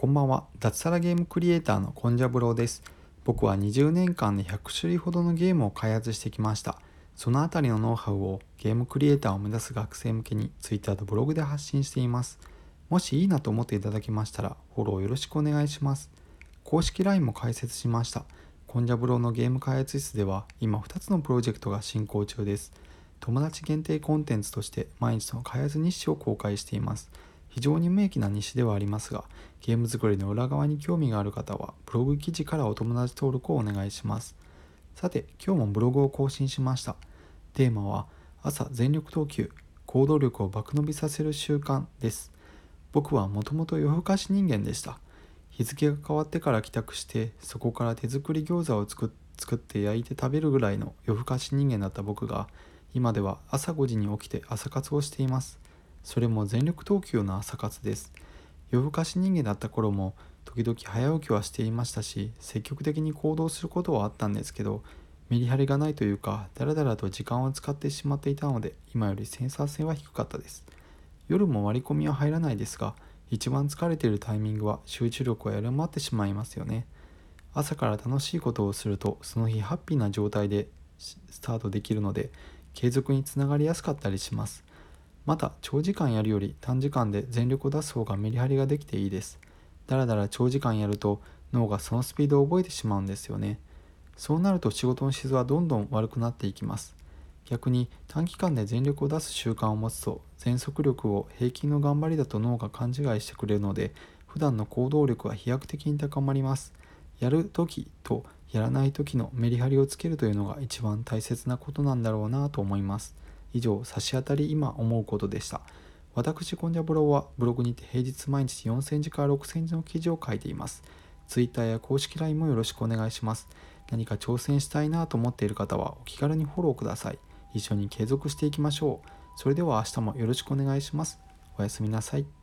こんばんは。脱サラゲームクリエイターのコンジャブローです。僕は20年間で100種類ほどのゲームを開発してきました。そのあたりのノウハウをゲームクリエイターを目指す学生向けに Twitter とブログで発信しています。もしいいなと思っていただけましたらフォローよろしくお願いします。公式 LINE も開設しました。コンジャブローのゲーム開発室では今2つのプロジェクトが進行中です。友達限定コンテンツとして毎日の開発日誌を公開しています。非常に無益な日誌ではありますがゲーム作りの裏側に興味がある方はブログ記事からお友達登録をお願いします。さて今日もブログを更新しました。テーマは朝全力投球行動力を爆伸びさせる習慣です。僕はもともと夜更かし人間でした。日付が変わってから帰宅してそこから手作り餃子を作って焼いて食べるぐらいの夜更かし人間だった僕が今では朝5時に起きて朝活をしています。それも全力投球の朝活です。夜更かし人間だった頃も時々早起きはしていましたし積極的に行動することはあったんですけどメリハリがないというかだらだらと時間を使ってしまっていたので今よりセンサー性は低かったです。夜も割り込みは入らないですが一番疲れているタイミングは集中力を緩まってしまいますよね。朝から楽しいことをするとその日ハッピーな状態でスタートできるので継続につながりやすかったりします。また長時間やるより短時間で全力を出す方がメリハリができていいです。だらだら長時間やると脳がそのスピードを覚えてしまうんですよね。そうなると仕事の質はどんどん悪くなっていきます。逆に短期間で全力を出す習慣を持つと全速力を平均の頑張りだと脳が勘違いしてくれるので普段の行動力は飛躍的に高まります。やるときとやらない時のメリハリをつけるというのが一番大切なことなんだろうなと思います。以上差し当たり今思うことでした。私コンジャブロはブログにて平日毎日4センチから6センチの記事を書いています。ツイッターや公式 LINE もよろしくお願いします。何か挑戦したいなと思っている方はお気軽にフォローください。一緒に継続していきましょう。それでは明日もよろしくお願いします。おやすみなさい。